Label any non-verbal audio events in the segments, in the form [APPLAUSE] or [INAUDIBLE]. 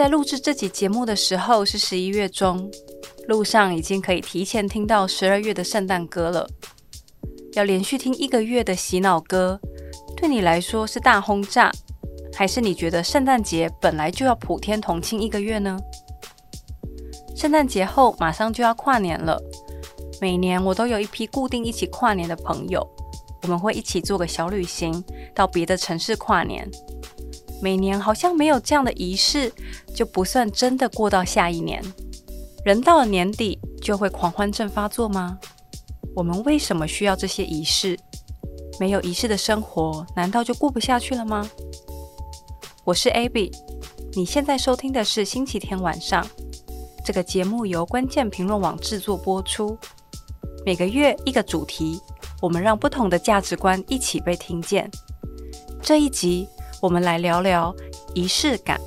在录制这集节目的时候是十一月中，路上已经可以提前听到十二月的圣诞歌了。要连续听一个月的洗脑歌，对你来说是大轰炸，还是你觉得圣诞节本来就要普天同庆一个月呢？圣诞节后马上就要跨年了，每年我都有一批固定一起跨年的朋友，我们会一起做个小旅行，到别的城市跨年。每年好像没有这样的仪式，就不算真的过到下一年。人到了年底就会狂欢症发作吗？我们为什么需要这些仪式？没有仪式的生活，难道就过不下去了吗？我是 Abby，你现在收听的是星期天晚上。这个节目由关键评论网制作播出。每个月一个主题，我们让不同的价值观一起被听见。这一集。我们来聊聊仪式感。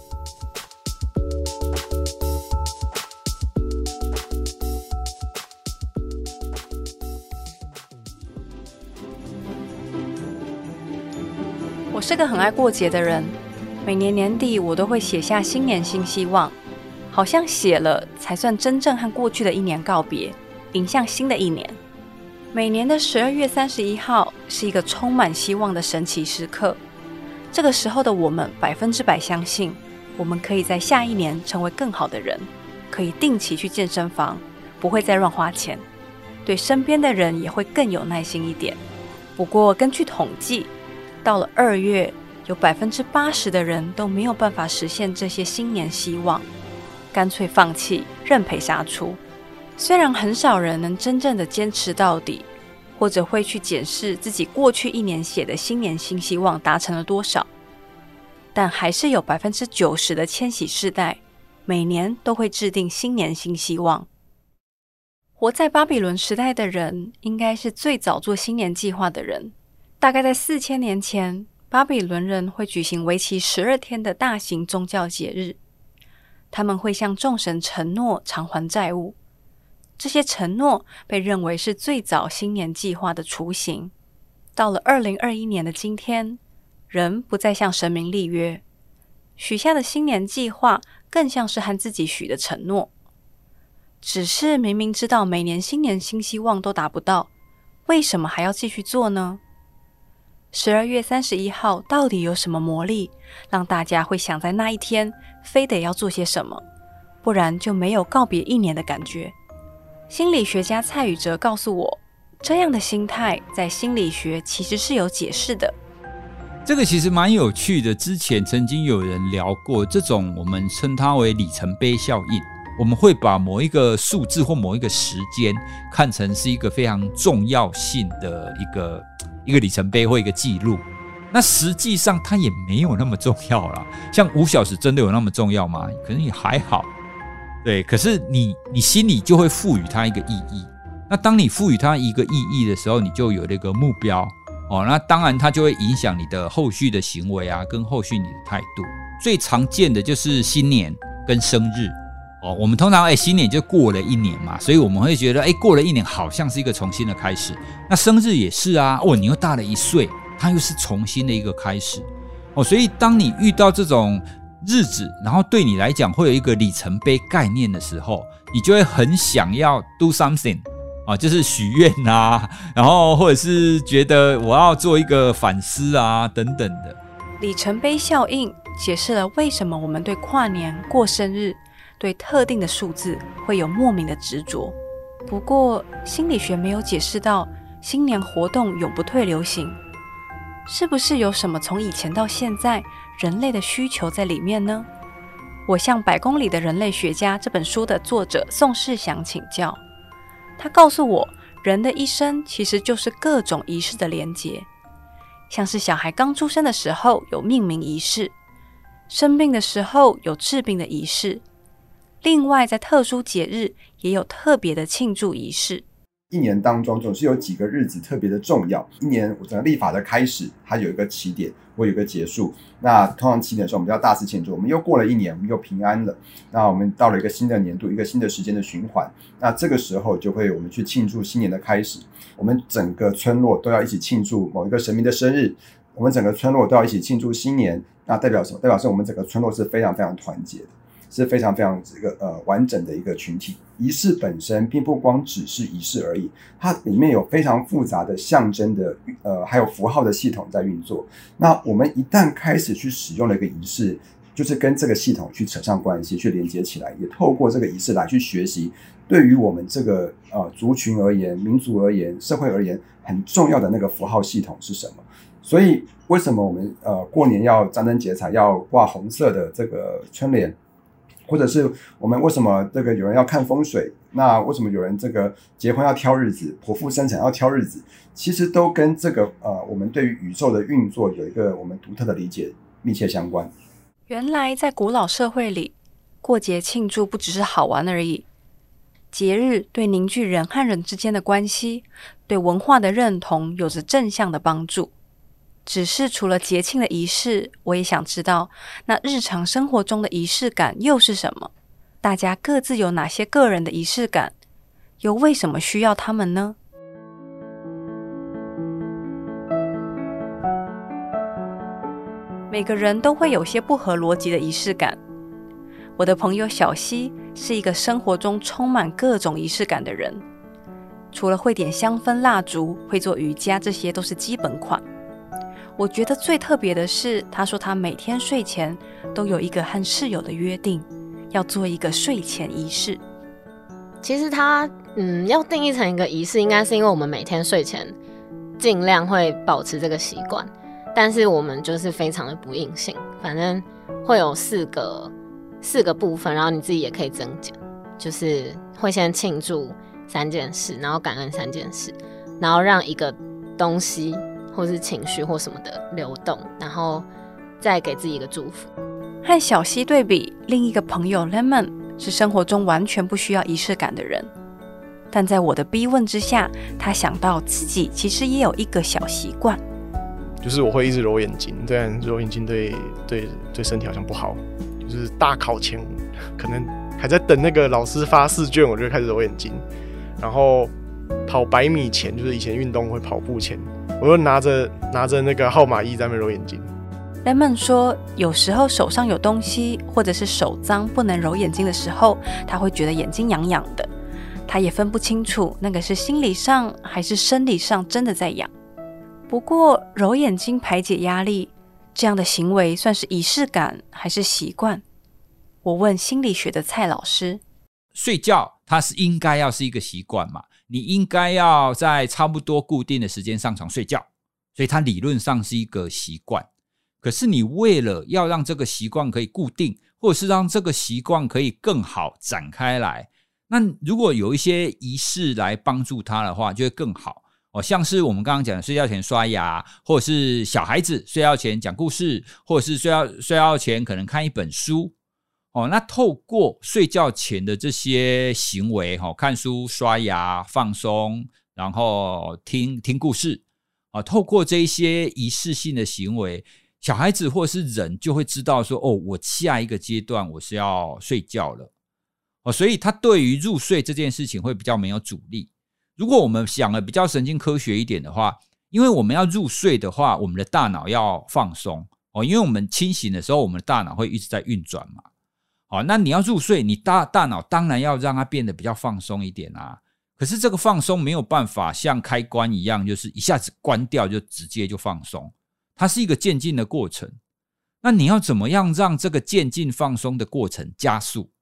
我是个很爱过节的人，每年年底我都会写下新年新希望，好像写了才算真正和过去的一年告别，迎向新的一年。每年的十二月三十一号是一个充满希望的神奇时刻。这个时候的我们百分之百相信，我们可以在下一年成为更好的人，可以定期去健身房，不会再乱花钱，对身边的人也会更有耐心一点。不过根据统计，到了二月，有百分之八十的人都没有办法实现这些新年希望，干脆放弃，认赔杀出。虽然很少人能真正的坚持到底。或者会去检视自己过去一年写的新年新希望达成了多少，但还是有百分之九十的千禧世代每年都会制定新年新希望。活在巴比伦时代的人，应该是最早做新年计划的人。大概在四千年前，巴比伦人会举行为期十二天的大型宗教节日，他们会向众神承诺偿还债务。这些承诺被认为是最早新年计划的雏形。到了二零二一年的今天，人不再向神明立约，许下的新年计划更像是和自己许的承诺。只是明明知道每年新年新希望都达不到，为什么还要继续做呢？十二月三十一号到底有什么魔力，让大家会想在那一天非得要做些什么，不然就没有告别一年的感觉？心理学家蔡宇哲告诉我，这样的心态在心理学其实是有解释的。这个其实蛮有趣的。之前曾经有人聊过这种，我们称它为里程碑效应。我们会把某一个数字或某一个时间看成是一个非常重要性的一个一个里程碑或一个记录。那实际上它也没有那么重要啦。像五小时真的有那么重要吗？可能也还好。对，可是你你心里就会赋予它一个意义。那当你赋予它一个意义的时候，你就有那个目标哦。那当然，它就会影响你的后续的行为啊，跟后续你的态度。最常见的就是新年跟生日哦。我们通常哎，新年就过了一年嘛，所以我们会觉得哎，过了一年好像是一个重新的开始。那生日也是啊，哦，你又大了一岁，它又是重新的一个开始哦。所以当你遇到这种日子，然后对你来讲会有一个里程碑概念的时候，你就会很想要 do something 啊，就是许愿啊，[LAUGHS] 然后或者是觉得我要做一个反思啊等等的。里程碑效应解释了为什么我们对跨年、过生日、对特定的数字会有莫名的执着。不过心理学没有解释到新年活动永不退流行，是不是有什么从以前到现在？人类的需求在里面呢？我向《百公里的人类学家》这本书的作者宋世祥请教，他告诉我，人的一生其实就是各种仪式的连结，像是小孩刚出生的时候有命名仪式，生病的时候有治病的仪式，另外在特殊节日也有特别的庆祝仪式。一年当中总是有几个日子特别的重要。一年整个立法的开始，它有一个起点，会有一个结束。那通常起点的时候，我们叫大肆庆祝。我们又过了一年，我们又平安了。那我们到了一个新的年度，一个新的时间的循环。那这个时候就会我们去庆祝新年的开始。我们整个村落都要一起庆祝某一个神明的生日。我们整个村落都要一起庆祝新年。那代表什么？代表是我们整个村落是非常非常团结的。是非常非常这个呃完整的一个群体。仪式本身并不光只是仪式而已，它里面有非常复杂的象征的呃还有符号的系统在运作。那我们一旦开始去使用了一个仪式，就是跟这个系统去扯上关系，去连接起来，也透过这个仪式来去学习，对于我们这个呃族群而言、民族而言、社会而言很重要的那个符号系统是什么？所以为什么我们呃过年要张灯结彩，要挂红色的这个春联，或者是我们为什么这个有人要看风水？那为什么有人这个结婚要挑日子，剖腹生产要挑日子？其实都跟这个呃我们对于宇宙的运作有一个我们独特的理解密切相关。原来在古老社会里，过节庆祝不只是好玩而已。节日对凝聚人和人之间的关系，对文化的认同有着正向的帮助。只是除了节庆的仪式，我也想知道，那日常生活中的仪式感又是什么？大家各自有哪些个人的仪式感？又为什么需要他们呢？每个人都会有些不合逻辑的仪式感。我的朋友小溪是一个生活中充满各种仪式感的人，除了会点香氛蜡烛、会做瑜伽，这些都是基本款。我觉得最特别的是，他说他每天睡前都有一个和室友的约定，要做一个睡前仪式。其实他嗯，要定义成一个仪式，应该是因为我们每天睡前尽量会保持这个习惯。但是我们就是非常的不硬性，反正会有四个四个部分，然后你自己也可以增减，就是会先庆祝三件事，然后感恩三件事，然后让一个东西或是情绪或什么的流动，然后再给自己一个祝福。和小溪对比，另一个朋友 Lemon 是生活中完全不需要仪式感的人，但在我的逼问之下，他想到自己其实也有一个小习惯。就是我会一直揉眼睛，但揉眼睛对对对身体好像不好。就是大考前，可能还在等那个老师发试卷，我就开始揉眼睛。然后跑百米前，就是以前运动会跑步前，我就拿着拿着那个号码一在那揉眼睛。Lemon 说，有时候手上有东西，或者是手脏不能揉眼睛的时候，他会觉得眼睛痒痒的。他也分不清楚那个是心理上还是生理上真的在痒。不过，揉眼睛排解压力这样的行为算是仪式感还是习惯？我问心理学的蔡老师。睡觉它是应该要是一个习惯嘛？你应该要在差不多固定的时间上床睡觉，所以它理论上是一个习惯。可是你为了要让这个习惯可以固定，或者是让这个习惯可以更好展开来，那如果有一些仪式来帮助它的话，就会更好。哦，像是我们刚刚讲的，睡觉前刷牙，或者是小孩子睡觉前讲故事，或者是睡觉睡觉前可能看一本书。哦，那透过睡觉前的这些行为，哈，看书、刷牙、放松，然后听听故事，啊，透过这一些仪式性的行为，小孩子或是人就会知道说，哦，我下一个阶段我是要睡觉了。哦，所以他对于入睡这件事情会比较没有阻力。如果我们想的比较神经科学一点的话，因为我们要入睡的话，我们的大脑要放松哦，因为我们清醒的时候，我们的大脑会一直在运转嘛。好，那你要入睡，你大大脑当然要让它变得比较放松一点啊。可是这个放松没有办法像开关一样，就是一下子关掉就直接就放松，它是一个渐进的过程。那你要怎么样让这个渐进放松的过程加速？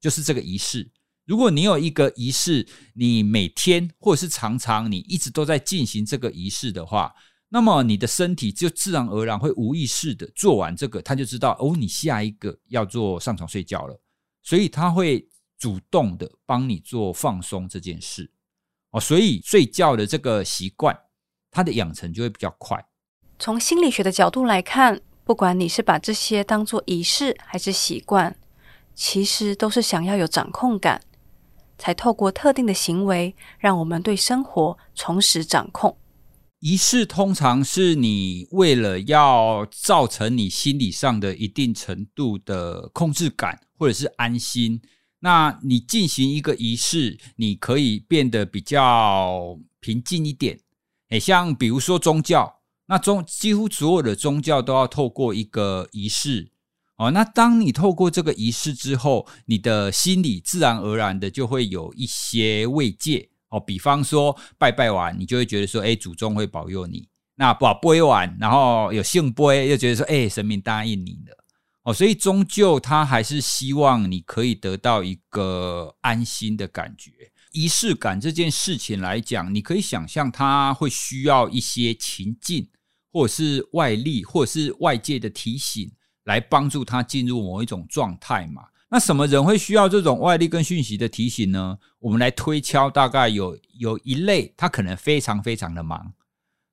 就是这个仪式。如果你有一个仪式，你每天或者是常常你一直都在进行这个仪式的话，那么你的身体就自然而然会无意识的做完这个，他就知道哦，你下一个要做上床睡觉了，所以他会主动的帮你做放松这件事哦，所以睡觉的这个习惯，它的养成就会比较快。从心理学的角度来看，不管你是把这些当做仪式还是习惯，其实都是想要有掌控感。才透过特定的行为，让我们对生活重拾掌控。仪式通常是你为了要造成你心理上的一定程度的控制感，或者是安心。那你进行一个仪式，你可以变得比较平静一点。诶，像比如说宗教，那宗几乎所有的宗教都要透过一个仪式。哦，那当你透过这个仪式之后，你的心里自然而然的就会有一些慰藉哦。比方说拜拜完，你就会觉得说，哎，祖宗会保佑你。那不拜完，然后有圣杯，又觉得说，哎，神明答应你了。哦，所以终究他还是希望你可以得到一个安心的感觉。仪式感这件事情来讲，你可以想象他会需要一些情境，或者是外力，或者是外界的提醒。来帮助他进入某一种状态嘛？那什么人会需要这种外力跟讯息的提醒呢？我们来推敲，大概有有一类，他可能非常非常的忙，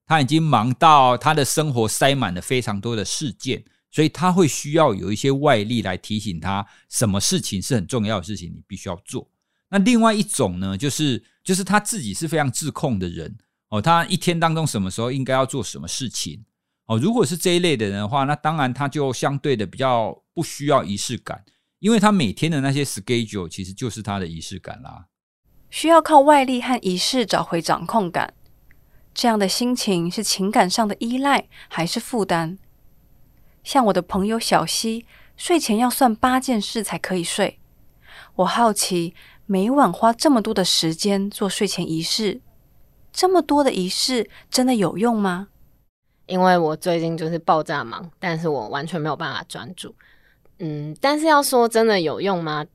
他已经忙到他的生活塞满了非常多的事件，所以他会需要有一些外力来提醒他，什么事情是很重要的事情，你必须要做。那另外一种呢，就是就是他自己是非常自控的人哦，他一天当中什么时候应该要做什么事情。哦，如果是这一类的人的话，那当然他就相对的比较不需要仪式感，因为他每天的那些 schedule 其实就是他的仪式感啦。需要靠外力和仪式找回掌控感，这样的心情是情感上的依赖还是负担？像我的朋友小溪，睡前要算八件事才可以睡。我好奇，每晚花这么多的时间做睡前仪式，这么多的仪式真的有用吗？因为我最近就是爆炸忙，但是我完全没有办法专注。嗯，但是要说真的有用吗？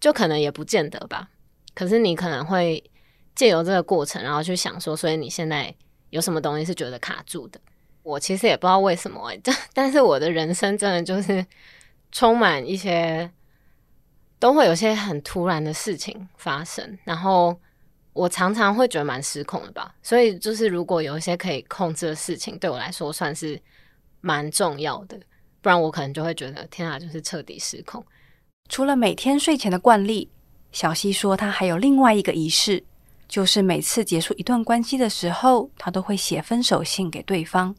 就可能也不见得吧。可是你可能会借由这个过程，然后去想说，所以你现在有什么东西是觉得卡住的？我其实也不知道为什么欸，但 [LAUGHS] 但是我的人生真的就是充满一些，都会有些很突然的事情发生，然后。我常常会觉得蛮失控的吧，所以就是如果有一些可以控制的事情，对我来说算是蛮重要的，不然我可能就会觉得天啊，就是彻底失控。除了每天睡前的惯例，小溪说她还有另外一个仪式，就是每次结束一段关系的时候，她都会写分手信给对方。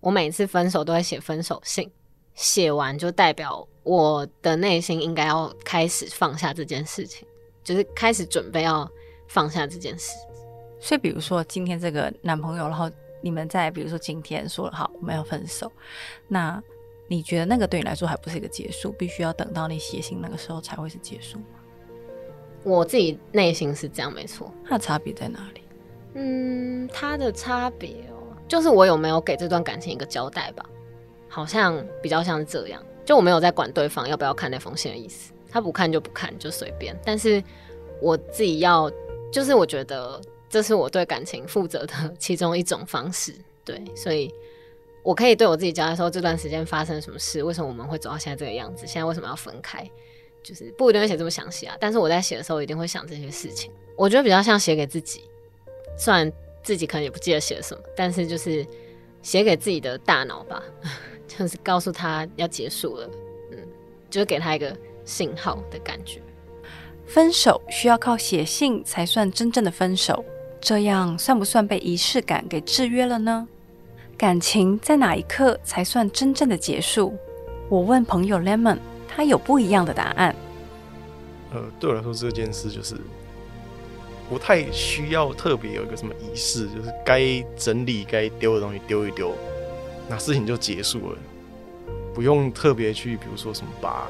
我每次分手都会写分手信，写完就代表我的内心应该要开始放下这件事情，就是开始准备要。放下这件事，所以比如说今天这个男朋友，然后你们在比如说今天说了好我们要分手，那你觉得那个对你来说还不是一个结束，必须要等到你写信那个时候才会是结束吗？我自己内心是这样，没错。它的差别在哪里？嗯，它的差别哦，就是我有没有给这段感情一个交代吧？好像比较像是这样，就我没有在管对方要不要看那封信的意思，他不看就不看，就随便。但是我自己要。就是我觉得这是我对感情负责的其中一种方式，对，所以我可以对我自己交代说，这段时间发生什么事，为什么我们会走到现在这个样子，现在为什么要分开，就是不一定会写这么详细啊，但是我在写的时候一定会想这些事情。我觉得比较像写给自己，虽然自己可能也不记得写了什么，但是就是写给自己的大脑吧，[LAUGHS] 就是告诉他要结束了，嗯，就是给他一个信号的感觉。分手需要靠写信才算真正的分手，这样算不算被仪式感给制约了呢？感情在哪一刻才算真正的结束？我问朋友 Lemon，他有不一样的答案。呃，对我来说这件事就是不太需要特别有一个什么仪式，就是该整理该丢的东西丢一丢，那事情就结束了，不用特别去，比如说什么把。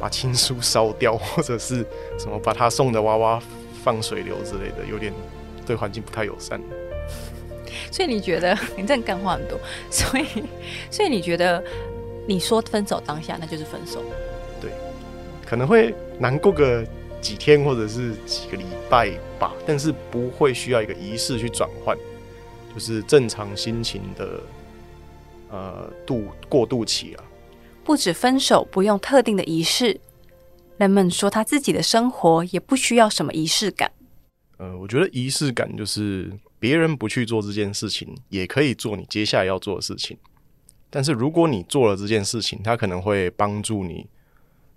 把情书烧掉，[LAUGHS] 或者是什么把他送的娃娃放水流之类的，有点对环境不太友善。所以你觉得 [LAUGHS] 你这样干话很多，[LAUGHS] 所以所以你觉得你说分手当下那就是分手？对，可能会难过个几天或者是几个礼拜吧，但是不会需要一个仪式去转换，就是正常心情的呃度过渡期啊。不止分手不用特定的仪式，人们说他自己的生活也不需要什么仪式感。呃，我觉得仪式感就是别人不去做这件事情，也可以做你接下来要做的事情。但是如果你做了这件事情，它可能会帮助你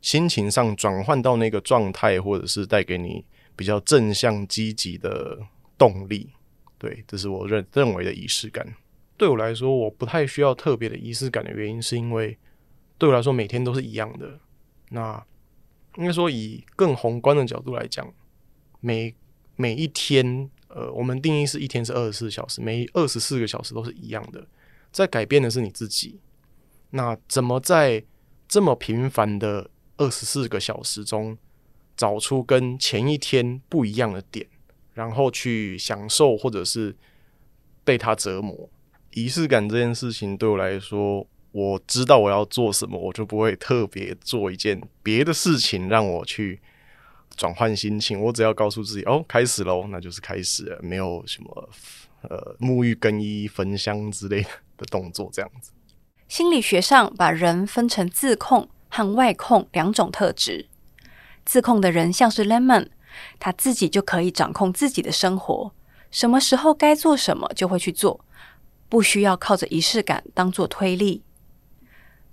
心情上转换到那个状态，或者是带给你比较正向积极的动力。对，这是我认认为的仪式感。对我来说，我不太需要特别的仪式感的原因，是因为。对我来说，每天都是一样的。那应该说，以更宏观的角度来讲，每每一天，呃，我们定义是一天是二十四小时，每二十四个小时都是一样的。在改变的是你自己。那怎么在这么平凡的二十四个小时中，找出跟前一天不一样的点，然后去享受或者是被它折磨。仪式感这件事情对我来说，我知道我要做什么，我就不会特别做一件别的事情让我去转换心情。我只要告诉自己，哦，开始喽，那就是开始了，没有什么呃沐浴更衣、焚香之类的动作，这样子。心理学上把人分成自控和外控两种特质。自控的人像是 Lemon，他自己就可以掌控自己的生活，什么时候该做什么就会去做，不需要靠着仪式感当做推力。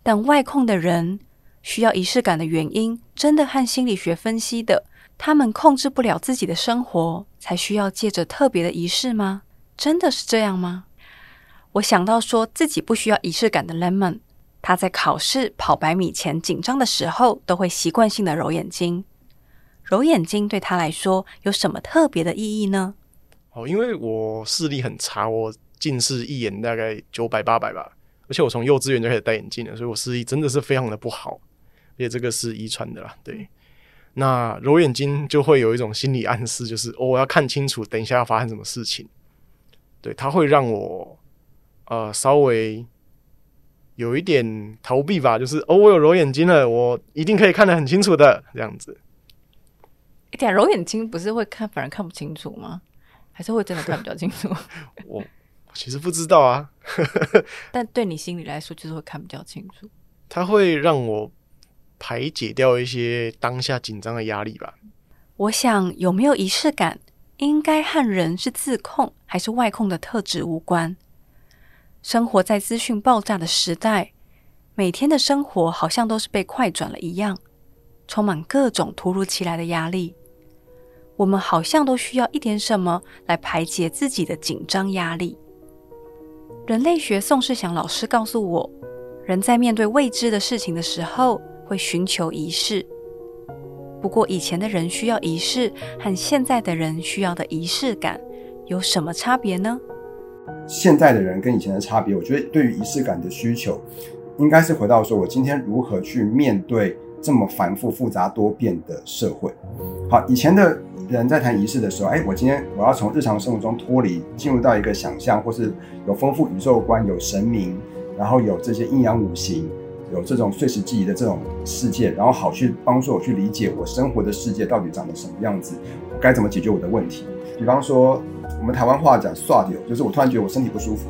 但外控的人需要仪式感的原因，真的和心理学分析的，他们控制不了自己的生活，才需要借着特别的仪式吗？真的是这样吗？我想到说自己不需要仪式感的 Lemon，他在考试跑百米前紧张的时候，都会习惯性的揉眼睛。揉眼睛对他来说有什么特别的意义呢？哦，因为我视力很差，我近视一眼大概九百八百吧，而且我从幼稚园就开始戴眼镜了，所以我视力真的是非常的不好，而且这个是遗传的啦。对，那揉眼睛就会有一种心理暗示，就是哦，我要看清楚，等一下要发生什么事情。对，它会让我。呃，稍微有一点逃避吧，就是哦，我有揉眼睛了，我一定可以看得很清楚的，这样子。一点揉眼睛不是会看反而看不清楚吗？还是会真的看比较清楚？[LAUGHS] 我其实不知道啊，[LAUGHS] 但对你心里来说，就是会看比较清楚。它会让我排解掉一些当下紧张的压力吧。我想有没有仪式感，应该和人是自控还是外控的特质无关。生活在资讯爆炸的时代，每天的生活好像都是被快转了一样，充满各种突如其来的压力。我们好像都需要一点什么来排解自己的紧张压力。人类学宋世祥老师告诉我，人在面对未知的事情的时候，会寻求仪式。不过，以前的人需要仪式，和现在的人需要的仪式感有什么差别呢？现在的人跟以前的差别，我觉得对于仪式感的需求，应该是回到说，我今天如何去面对这么繁复、复杂、多变的社会。好，以前的人在谈仪式的时候，哎，我今天我要从日常生活中脱离，进入到一个想象，或是有丰富宇宙观、有神明，然后有这些阴阳五行，有这种碎石记忆的这种世界，然后好去帮助我去理解我生活的世界到底长得什么样子，我该怎么解决我的问题。比方说。我们台湾话讲“刷掉”，就是我突然觉得我身体不舒服，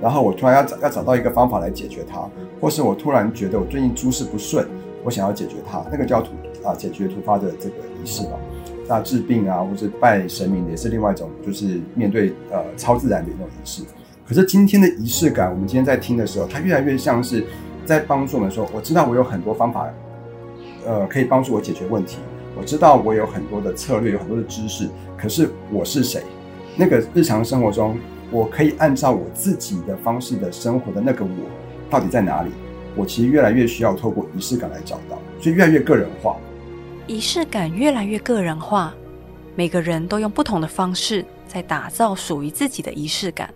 然后我突然要找要找到一个方法来解决它，或是我突然觉得我最近诸事不顺，我想要解决它，那个叫突啊解决突发的这个仪式吧。那治病啊，或是拜神明也是另外一种，就是面对呃超自然的一种仪式。可是今天的仪式感，我们今天在听的时候，它越来越像是在帮助我们说，我知道我有很多方法，呃，可以帮助我解决问题。我知道我有很多的策略，有很多的知识，可是我是谁？那个日常生活中，我可以按照我自己的方式的生活的那个我，到底在哪里？我其实越来越需要透过仪式感来找到，所以越来越个人化。仪式感越来越个人化，每个人都用不同的方式在打造属于自己的仪式感。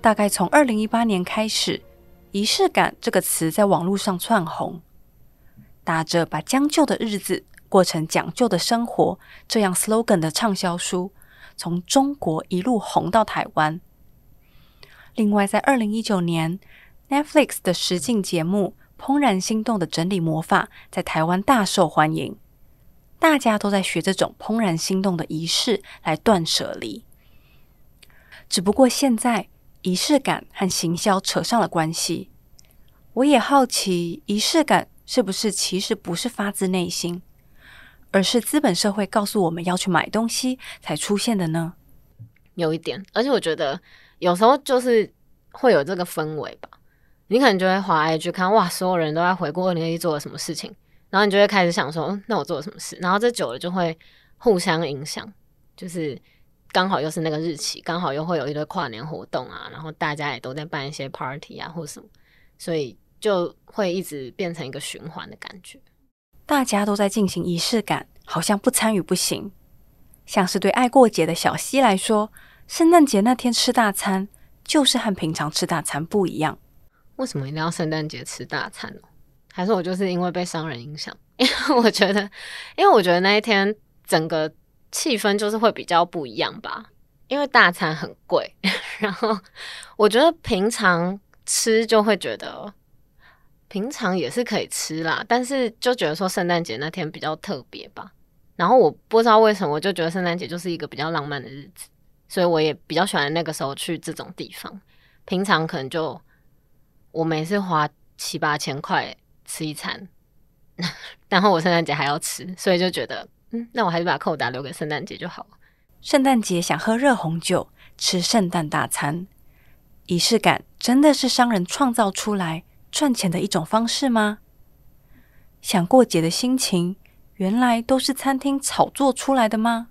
大概从二零一八年开始，“仪式感”这个词在网络上窜红，打着把将就的日子过成讲究的生活这样 slogan 的畅销书。从中国一路红到台湾。另外，在二零一九年，Netflix 的实境节目《怦然心动的整理魔法》在台湾大受欢迎，大家都在学这种怦然心动的仪式来断舍离。只不过现在仪式感和行销扯上了关系，我也好奇，仪式感是不是其实不是发自内心？而是资本社会告诉我们要去买东西才出现的呢？有一点，而且我觉得有时候就是会有这个氛围吧。你可能就会滑 IG 看，哇，所有人都在回顾二零一做了什么事情，然后你就会开始想说，那我做了什么事？然后这久了就会互相影响，就是刚好又是那个日期，刚好又会有一堆跨年活动啊，然后大家也都在办一些 party 啊或什么，所以就会一直变成一个循环的感觉。大家都在进行仪式感，好像不参与不行。像是对爱过节的小溪来说，圣诞节那天吃大餐，就是和平常吃大餐不一样。为什么一定要圣诞节吃大餐呢？还是我就是因为被商人影响？因为我觉得，因为我觉得那一天整个气氛就是会比较不一样吧。因为大餐很贵，然后我觉得平常吃就会觉得，平常也是可以吃啦，但是就觉得说圣诞节那天比较特别吧。然后我不知道为什么，我就觉得圣诞节就是一个比较浪漫的日子，所以我也比较喜欢那个时候去这种地方。平常可能就我每次花七八千块吃一餐，[LAUGHS] 然后我圣诞节还要吃，所以就觉得，那我还是把扣打留给圣诞节就好了。圣诞节想喝热红酒，吃圣诞大餐，仪式感真的是商人创造出来赚钱的一种方式吗？想过节的心情，原来都是餐厅炒作出来的吗？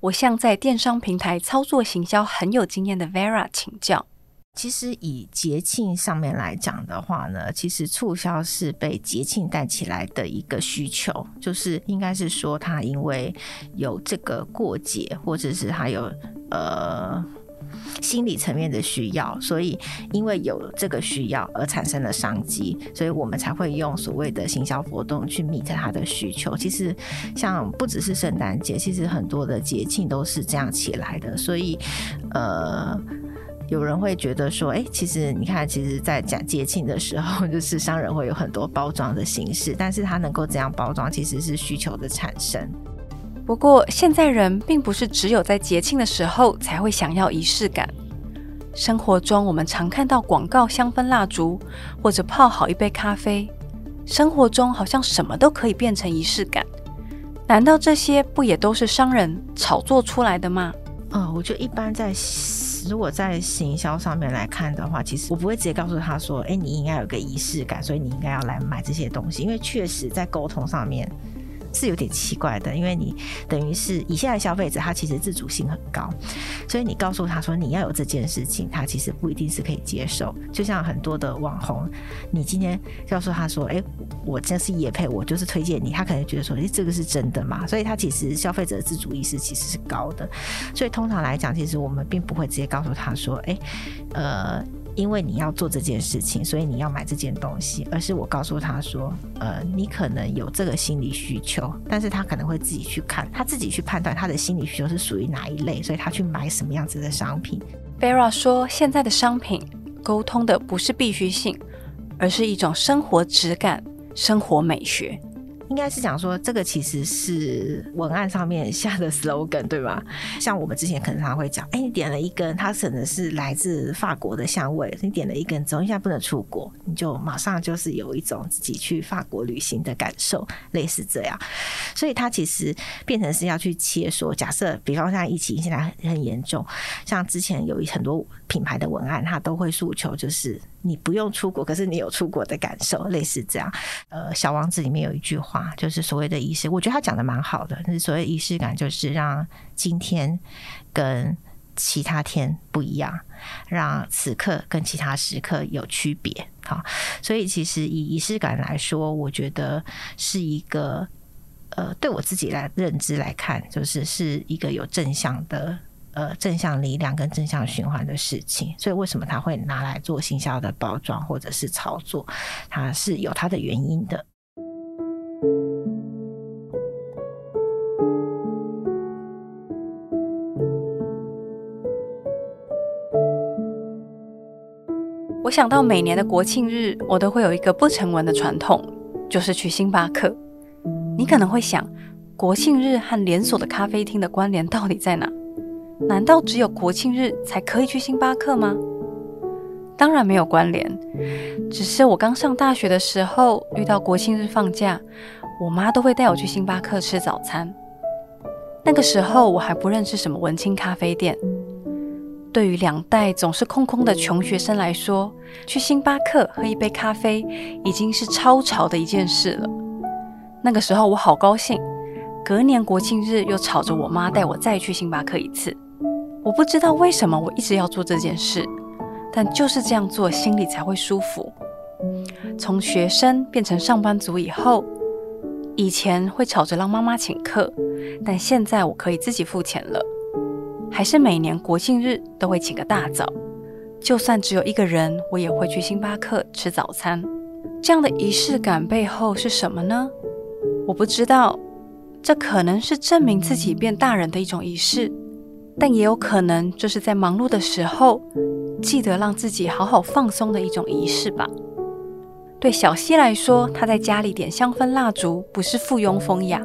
我向在电商平台操作行销很有经验的 Vera 请教。其实以节庆上面来讲的话呢，其实促销是被节庆带起来的一个需求，就是应该是说它因为有这个过节，或者是还有呃。心理层面的需要，所以因为有这个需要而产生了商机，所以我们才会用所谓的行销活动去 meet 他的需求。其实像不只是圣诞节，其实很多的节庆都是这样起来的。所以，呃，有人会觉得说，哎，其实你看，其实，在讲节庆的时候，[LAUGHS] 就是商人会有很多包装的形式，但是他能够这样包装，其实是需求的产生。不过，现在人并不是只有在节庆的时候才会想要仪式感。生活中，我们常看到广告香氛蜡烛，或者泡好一杯咖啡。生活中好像什么都可以变成仪式感。难道这些不也都是商人炒作出来的吗？嗯，我觉得一般在如果在行销上面来看的话，其实我不会直接告诉他说：“哎，你应该有个仪式感，所以你应该要来买这些东西。”因为确实在沟通上面。是有点奇怪的，因为你等于是以现在消费者，他其实自主性很高，所以你告诉他说你要有这件事情，他其实不一定是可以接受。就像很多的网红，你今天告诉他说，哎，我这是也配，我就是推荐你，他可能觉得说，哎，这个是真的嘛？所以他其实消费者的自主意识其实是高的，所以通常来讲，其实我们并不会直接告诉他说，哎，呃。因为你要做这件事情，所以你要买这件东西，而是我告诉他说，呃，你可能有这个心理需求，但是他可能会自己去看，他自己去判断他的心理需求是属于哪一类，所以他去买什么样子的商品。Vera 说，现在的商品沟通的不是必需性，而是一种生活质感、生活美学。应该是讲说，这个其实是文案上面下的 slogan，对吧？像我们之前可能常会讲，哎，你点了一根，它可能是来自法国的香味。你点了一根之后，现在不能出国，你就马上就是有一种自己去法国旅行的感受，类似这样。所以它其实变成是要去切说，假设比方像疫情现在很严重，像之前有很多品牌的文案，它都会诉求就是你不用出国，可是你有出国的感受，类似这样。呃，小王子里面有一句话。就是所谓的仪式，我觉得他讲的蛮好的。就是所谓仪式感，就是让今天跟其他天不一样，让此刻跟其他时刻有区别。好，所以其实以仪式感来说，我觉得是一个呃，对我自己来认知来看，就是是一个有正向的呃正向力量跟正向循环的事情。所以为什么他会拿来做行销的包装或者是操作，它是有它的原因的。我想到每年的国庆日，我都会有一个不成文的传统，就是去星巴克。你可能会想，国庆日和连锁的咖啡厅的关联到底在哪？难道只有国庆日才可以去星巴克吗？当然没有关联，只是我刚上大学的时候遇到国庆日放假，我妈都会带我去星巴克吃早餐。那个时候我还不认识什么文青咖啡店。对于两袋总是空空的穷学生来说，去星巴克喝一杯咖啡已经是超潮的一件事了。那个时候我好高兴，隔年国庆日又吵着我妈带我再去星巴克一次。我不知道为什么我一直要做这件事，但就是这样做心里才会舒服。从学生变成上班族以后，以前会吵着让妈妈请客，但现在我可以自己付钱了。还是每年国庆日都会请个大早，就算只有一个人，我也会去星巴克吃早餐。这样的仪式感背后是什么呢？我不知道，这可能是证明自己变大人的一种仪式，但也有可能这是在忙碌的时候，记得让自己好好放松的一种仪式吧。对小溪来说，她在家里点香氛蜡烛不是附庸风雅，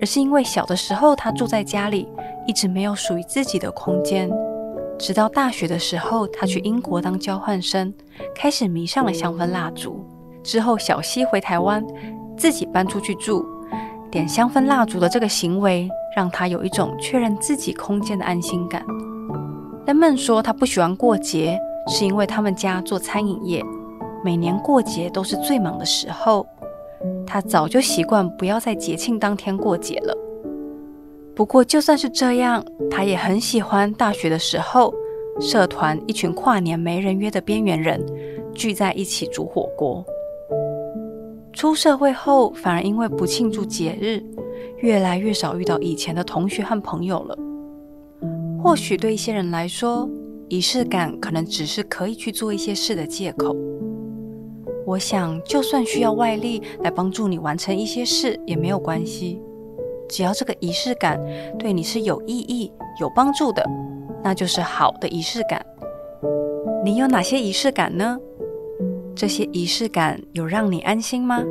而是因为小的时候她住在家里，一直没有属于自己的空间。直到大学的时候，她去英国当交换生，开始迷上了香氛蜡烛。之后，小溪回台湾，自己搬出去住，点香氛蜡烛的这个行为，让他有一种确认自己空间的安心感。人们说他不喜欢过节，是因为他们家做餐饮业，每年过节都是最忙的时候。他早就习惯不要在节庆当天过节了。不过，就算是这样，他也很喜欢大学的时候，社团一群跨年没人约的边缘人聚在一起煮火锅。出社会后，反而因为不庆祝节日，越来越少遇到以前的同学和朋友了。或许对一些人来说，仪式感可能只是可以去做一些事的借口。我想，就算需要外力来帮助你完成一些事，也没有关系。只要这个仪式感对你是有意义、有帮助的，那就是好的仪式感。你有哪些仪式感呢？这些仪式感有让你安心吗？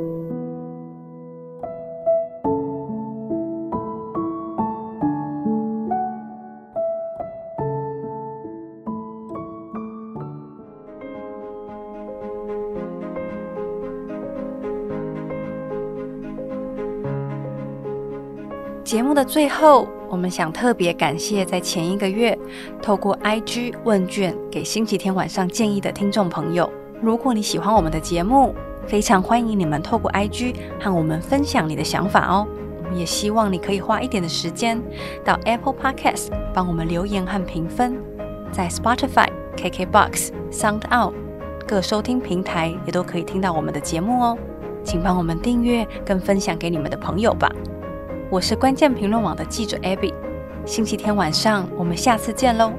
节目的最后，我们想特别感谢在前一个月透过 IG 问卷给星期天晚上建议的听众朋友。如果你喜欢我们的节目，非常欢迎你们透过 IG 和我们分享你的想法哦。我们也希望你可以花一点的时间到 Apple Podcast 帮我们留言和评分，在 Spotify、KKBox、SoundOut 各收听平台也都可以听到我们的节目哦。请帮我们订阅跟分享给你们的朋友吧。我是关键评论网的记者 Abby，星期天晚上我们下次见喽。